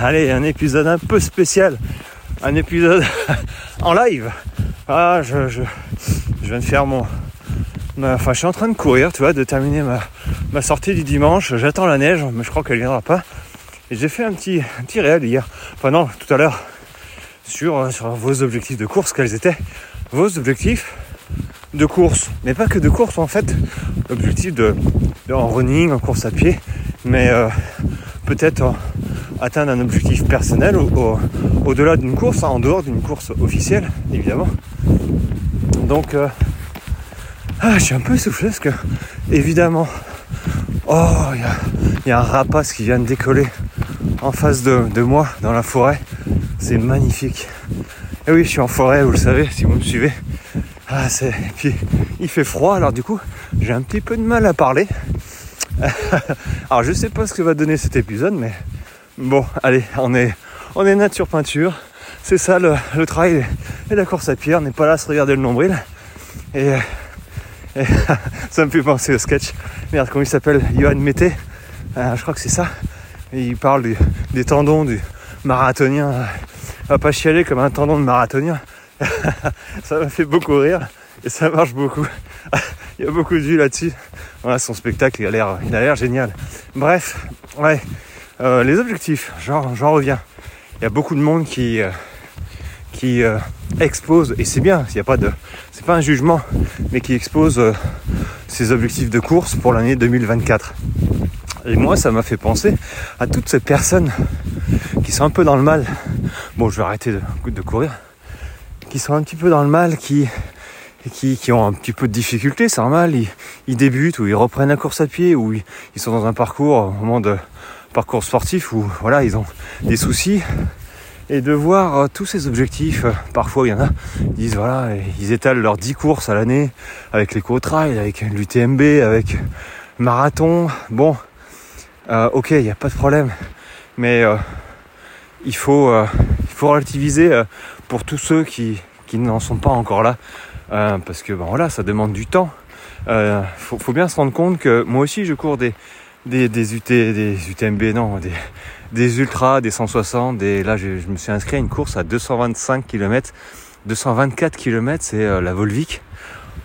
allez, un épisode un peu spécial, un épisode en live. Ah, je, je, je viens de faire mon, enfin, je suis en train de courir, tu vois, de terminer ma, ma sortie du dimanche. J'attends la neige, mais je crois qu'elle viendra pas. Et j'ai fait un petit, réel hier, enfin non, tout à l'heure, sur, sur vos objectifs de course, quels étaient vos objectifs de course, mais pas que de course en fait, objectif de, en running, en course à pied, mais euh, peut-être atteindre un objectif personnel au-delà d'une course, hein, en dehors d'une course officielle, évidemment. Donc, euh, ah, je suis un peu essoufflé parce que, évidemment, oh, il y, a un rapace qui vient de décoller en face de, moi dans la forêt. C'est magnifique. Et oui, je suis en forêt, vous le savez, si vous me suivez. Ah, c'est... Puis, il fait froid, alors du coup, j'ai un petit peu de mal à parler. alors, je sais pas ce que va donner cet épisode, mais bon, allez, on est, on est nature peinture. C'est ça le, travail et la course à pied. On n'est pas là à se regarder le nombril. Et, ça me fait penser au sketch. Merde, comment il s'appelle? Johan Mété. Euh, je crois que c'est ça. il parle des tendons du marathonien. On va pas chialer comme un tendon de marathonien. ça m'a fait beaucoup rire et ça marche beaucoup. il y a beaucoup de vues là-dessus. Voilà, son spectacle, il a l'air génial. Bref, ouais, euh, les objectifs, j'en, reviens. Il y a beaucoup de monde qui, euh, euh, expose, et c'est bien, il pas c'est pas un jugement, mais qui expose ses objectifs de course pour l'année 2024. Et moi, ça m'a fait penser à toutes ces personnes qui sont un peu dans le mal. Bon, je vais arrêter de, de courir qui sont un petit peu dans le mal, qui, ont un petit peu de difficultés, c'est normal, ils, débutent ou ils reprennent la course à pied ou ils, sont dans un parcours, au moment de parcours sportif où voilà, ils ont des soucis. Et de voir euh, tous ces objectifs, euh, parfois il y en a, ils disent voilà, ils étalent leurs 10 courses à l'année avec les co-trail, avec l'UTMB, avec marathon. Bon, euh, ok, il n'y a pas de problème, mais il faut, il faut relativiser pour tous ceux qui, qui n'en sont pas encore là, parce que ben voilà, ça demande du temps. Faut, faut, bien se rendre compte que moi aussi je cours des, des, des UT, des UTMB, non, des, des ultras, des 160, des, là je, me suis inscrit à une course à 225 km, 224 km, c'est euh, la Volvic.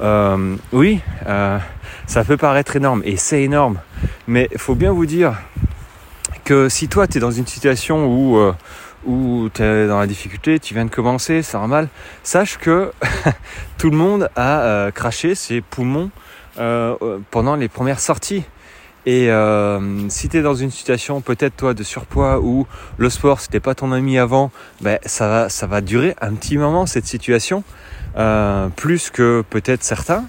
Euh, oui, euh, ça peut paraître énorme et c'est énorme, mais il faut bien vous dire que si toi tu es dans une situation où tu es dans la difficulté, tu viens de commencer, c'est normal, sache que tout le monde a craché ses poumons pendant les premières sorties. Et euh, si tu es dans une situation peut-être toi de surpoids ou le sport c'était pas ton ami avant, ben ça va ça va durer un petit moment cette situation, euh, plus que peut-être certains.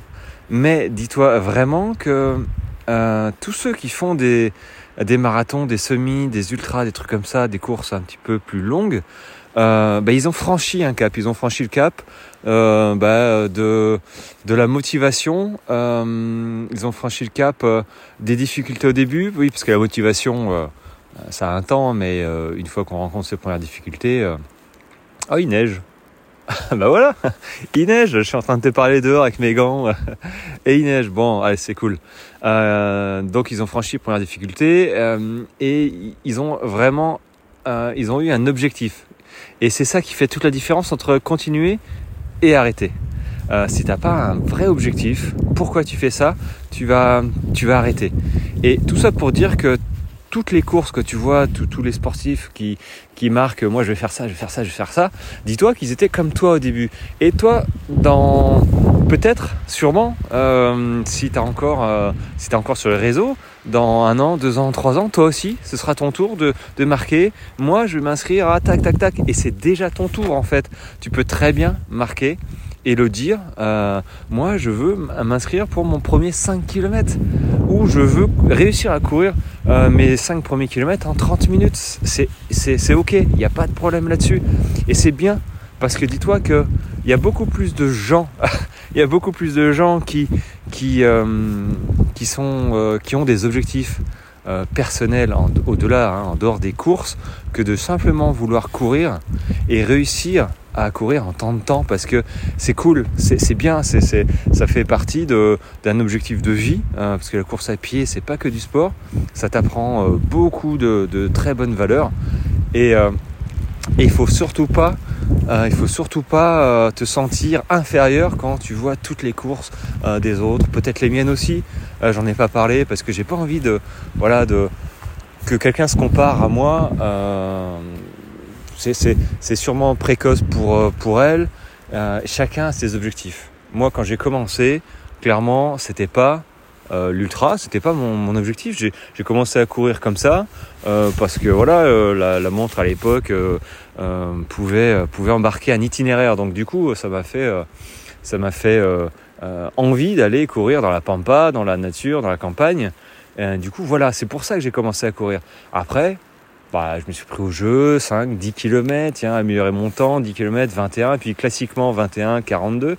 Mais dis-toi vraiment que euh, tous ceux qui font des des marathons, des semis, des ultras, des trucs comme ça, des courses un petit peu plus longues, euh, bah, ils ont franchi un cap. Ils ont franchi le cap euh, bah, de de la motivation. Euh, ils ont franchi le cap euh, des difficultés au début, oui, parce que la motivation, euh, ça a un temps, mais euh, une fois qu'on rencontre ses premières difficultés, oh il neige. bah voilà, il neige, je suis en train de te parler dehors avec mes gants et il neige. Bon, allez, c'est cool. Donc ils ont franchi la première difficulté euh, et ils ont vraiment, ils ont eu un objectif. Et c'est ça qui fait toute la différence entre continuer et arrêter. Euh, si t'as pas un vrai objectif, pourquoi tu fais ça Tu vas, tu vas arrêter. Et tout ça pour dire que toutes les courses que tu vois, tous les sportifs qui, qui marquent, moi je vais faire ça, je vais faire ça, je vais faire ça, dis-toi qu'ils étaient comme toi au début. Et toi, dans peut-être, sûrement, euh, si tu encore, euh, encore sur les réseaux, dans un an, deux ans, trois ans, toi aussi, ce sera ton tour de, marquer. Moi, je vais m'inscrire à tac, tac, tac. Et c'est déjà ton tour en fait. Tu peux très bien marquer et le dire, euh, moi je veux m'inscrire pour mon premier 5 km ou je veux réussir à courir mes 5 premiers kilomètres en 30 minutes. C'est ok, il n'y a pas de problème là-dessus. Et c'est bien parce que dis-toi que il y a beaucoup plus de gens, il y a beaucoup plus de gens qui, qui, euh, qui, sont, euh, qui ont des objectifs euh, personnels au-delà, hein, en dehors des courses, que de simplement vouloir courir et réussir à courir en temps de temps. Parce que c'est cool, c'est bien, c'est ça fait partie d'un objectif de vie hein, parce que la course à pied c'est pas que du sport, ça t'apprend euh, beaucoup de, de, très bonnes valeurs. Et, euh, il faut surtout pas, euh, il faut surtout pas euh, te sentir inférieur quand tu vois toutes les courses euh, des autres, peut-être les miennes aussi. Euh, J'en ai pas parlé parce que j'ai pas envie de, voilà, de que quelqu'un se compare à moi. Euh, c'est- sûrement précoce pour euh, pour elle. Chacun a ses objectifs. Moi, quand j'ai commencé, clairement, c'était pas euh, l'ultra, c'était pas mon, objectif. J'ai commencé à courir comme ça euh, parce que voilà, euh, la, montre à l'époque euh, pouvait pouvait embarquer un itinéraire. Donc du coup, ça m'a fait ça m'a fait envie d'aller courir dans la pampa, dans la nature, dans la campagne. Et, du coup, voilà, c'est pour ça que j'ai commencé à courir. Après, bah, je me suis pris au jeu, 5, 10 km, améliorer mon temps, 10 km, 21, et puis classiquement 21, 42.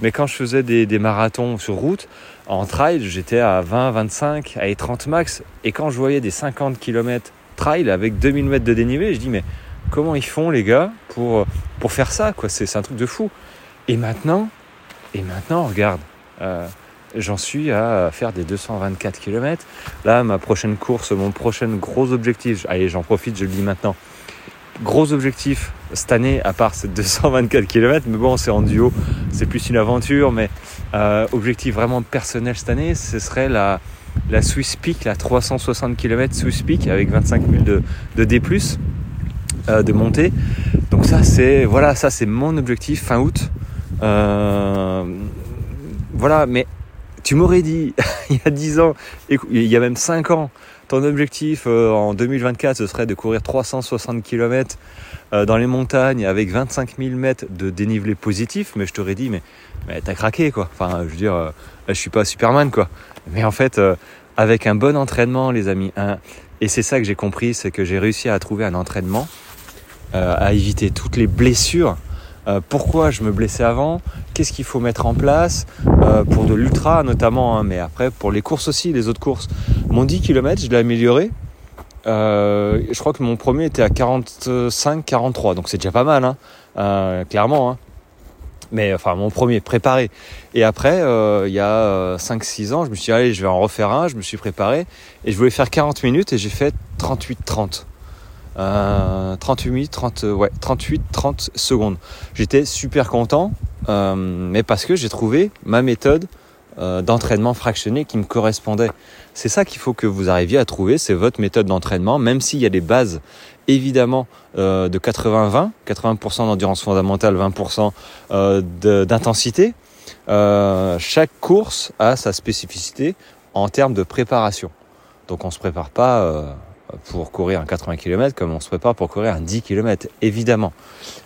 Mais quand je faisais des, marathons sur route, en trail, j'étais à 20, 25, à 30 max. Et quand je voyais des 50 km trail avec 2000 mètres de dénivelé, je dis, mais comment ils font les gars pour, faire ça quoi? C'est c'est un truc de fou. Et maintenant, et maintenant, regarde, euh, j'en suis à faire des 224 km. Là, ma prochaine course, mon prochain gros objectif, allez, j'en profite, je le dis maintenant. Gros objectif cette année, à part ces 224 km, mais bon, c'est en duo, c'est plus une aventure, mais euh, objectif vraiment personnel cette année, ce serait la, la Swiss Peak, la 360 km Swiss Peak avec 25 000 de, de D+, euh, de montée. Donc ça, c'est voilà, ça c'est mon objectif fin août. Euh, voilà, mais tu m'aurais dit il y a 10 ans, il y a même 5 ans, ton objectif euh, en 2024 ce serait de courir 360 km euh, dans les montagnes avec 25 000 mètres de dénivelé positif, mais je t'aurais dit mais, mais t'as craqué quoi. Enfin, je veux dire, euh, je suis pas Superman quoi. Mais en fait, euh, avec un bon entraînement, les amis, et c'est ça que j'ai compris, c'est que j'ai réussi à trouver un entraînement, à éviter toutes les blessures. Euh, pourquoi je me blessais avant? Qu'est-ce qu'il faut mettre en place euh, pour de l'ultra notamment, hein, mais après pour les courses aussi, les autres courses? Mon 10 km, je l'ai amélioré. Euh, je crois que mon premier était à 45-43, donc c'est déjà pas mal, hein, clairement. hein. Mais enfin, mon premier, préparé. Et après, il y a 5-6 ans, je me suis dit, allez, je vais en refaire un, je me suis préparé, et je voulais faire 40 minutes, et j'ai fait 38-30. Euh, 38 minutes, 30, euh, ouais, 38, 30 secondes. J'étais super content, euh, mais parce que j'ai trouvé ma méthode euh, d'entraînement fractionné qui me correspondait. C'est ça qu'il faut que vous arriviez à trouver, c'est votre méthode d'entraînement, même s'il y a des bases évidemment euh, de 80-20, 80%, d'endurance fondamentale, 20% euh, de- d'intensité. Euh, chaque course a sa spécificité en termes de préparation. Donc on se prépare pas euh, pour courir un 80 km comme on se prépare pour courir un 10 km, évidemment.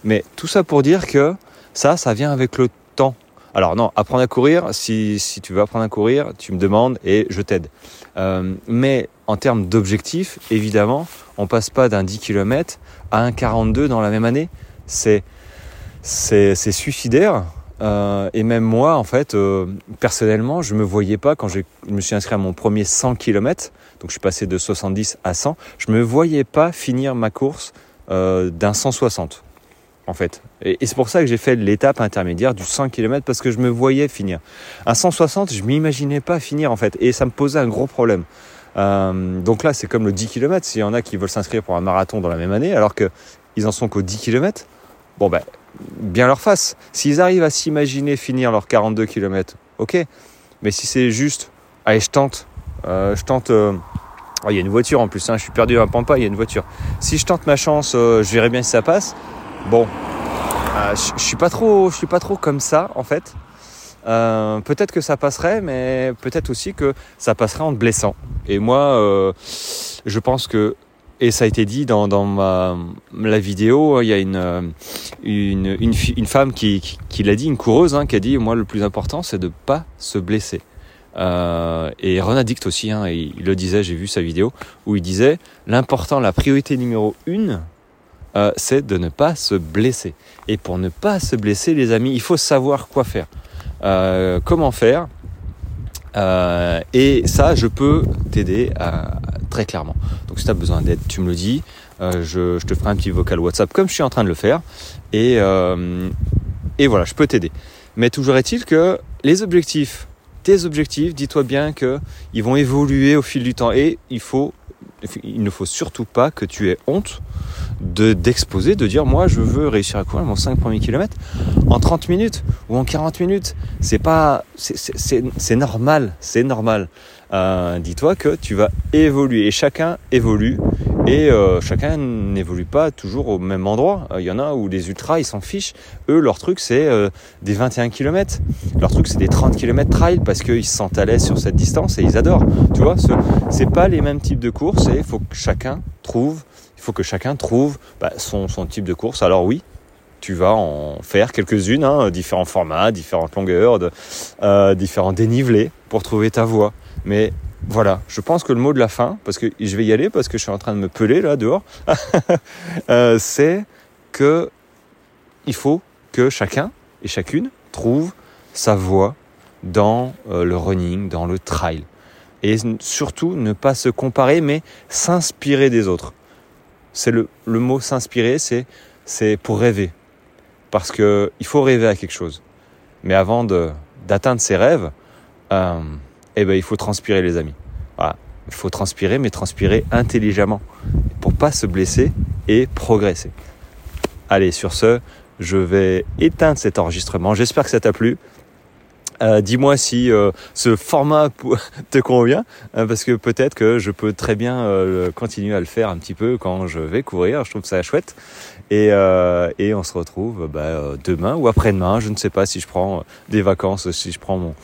Mais tout ça pour dire que ça, ça vient avec le temps. Alors non, apprendre à courir, si, si tu veux apprendre à courir, tu me demandes et je t'aide. Euh, mais en termes d'objectifs, évidemment, on passe pas d'un 10 km à un 42 dans la même année. C'est suicidaire. Euh, et même moi, en fait, euh, personnellement, je me voyais pas quand je me suis inscrit à mon premier 100 km. Donc je suis passé de 70 à 100. Je me voyais pas finir ma course euh, d'un 160 en fait. Et, et c'est pour ça que j'ai fait l'étape intermédiaire du 100 km parce que je me voyais finir. Un 160, je m'imaginais pas finir en fait. Et ça me posait un gros problème. Donc là, c'est comme le 10 km. S'il y en a qui veulent s'inscrire pour un marathon dans la même année, alors qu'ils en sont qu'au 10 km, bon ben, bien leur face. S'ils arrivent à s'imaginer finir leurs 42 km, ok. Mais si c'est juste, allez, je tente, euh, je tente. euh, oh, il y a une voiture en plus, hein, je suis perdu un pampa, il y a une voiture. Si je tente ma chance, euh, je verrai bien si ça passe. Bon, je suis pas trop, je suis pas trop comme ça en fait. Peut-être que ça passerait, mais peut-être aussi que ça passerait en te blessant. Et moi, je pense que, et ça a été dit dans, dans ma, la vidéo, il y a une, une, une, femme qui, qui, l'a dit, une coureuse, hein, qui a dit, moi le plus important c'est de pas se blesser. Euh, et Ron aussi, hein, il, le disait, j'ai vu sa vidéo, où il disait, l'important, la priorité numéro une, euh, c'est de ne pas se blesser. Et pour ne pas se blesser, les amis, il faut savoir quoi faire. Euh, comment faire Et ça, je peux t'aider euh, très clairement. Donc si tu as besoin d'aide, tu me le dis. Euh, je, te ferai un petit vocal WhatsApp comme je suis en train de le faire. Et, euh, et voilà, je peux t'aider. Mais toujours est-il que les objectifs, tes objectifs, dis-toi bien que ils vont évoluer au fil du temps. Et il faut il ne faut surtout pas que tu aies honte de d'exposer, de dire moi je veux réussir à courir mon 5 premiers kilomètres en 30 minutes ou en 40 minutes. C'est pas, c'est normal, c'est normal. Euh, dis-toi que tu vas évoluer et chacun évolue et euh, chacun n'évolue pas toujours au même endroit. Il y en a où les ultras ils s'en fichent. Eux leur truc c'est euh, des 21 km. Leur truc c'est des 30 km trail parce qu'ils se sentent à l'aise sur cette distance et ils adorent. Tu vois, c'est pas les mêmes types de courses et il faut que chacun trouve, faut que chacun trouve bah, son, type de course. Alors oui, tu vas en faire quelques-unes, hein, différents formats, différentes longueurs, euh, différents dénivelés pour trouver ta voie. Mais voilà, je pense que le mot de la fin, parce que je vais y aller, parce que je suis en train de me peler là dehors, euh, c'est que il faut que chacun et chacune trouve sa voie dans euh, le running, dans le trail. Et surtout ne pas se comparer, mais s'inspirer des autres. C'est le, le mot s'inspirer, c'est, c'est pour rêver. Parce qu'il faut rêver à quelque chose. Mais avant d'atteindre ses rêves, euh, eh ben, il faut transpirer, les amis. Voilà. Il faut transpirer, mais transpirer intelligemment pour pas se blesser et progresser. Allez, sur ce, je vais éteindre cet enregistrement. J'espère que ça t'a plu. Euh, dis-moi si euh, ce format te convient, euh, parce que peut-être que je peux très bien continuer à le faire un petit peu quand je vais courir. Je trouve ça chouette. Et, et on se retrouve bah, demain ou après-demain. Je ne sais pas si je prends des vacances, si je prends mon,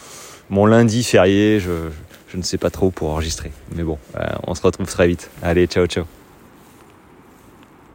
mon lundi férié, je, je ne sais pas trop pour enregistrer. Mais bon, euh, on se retrouve très vite. Allez, ciao, ciao.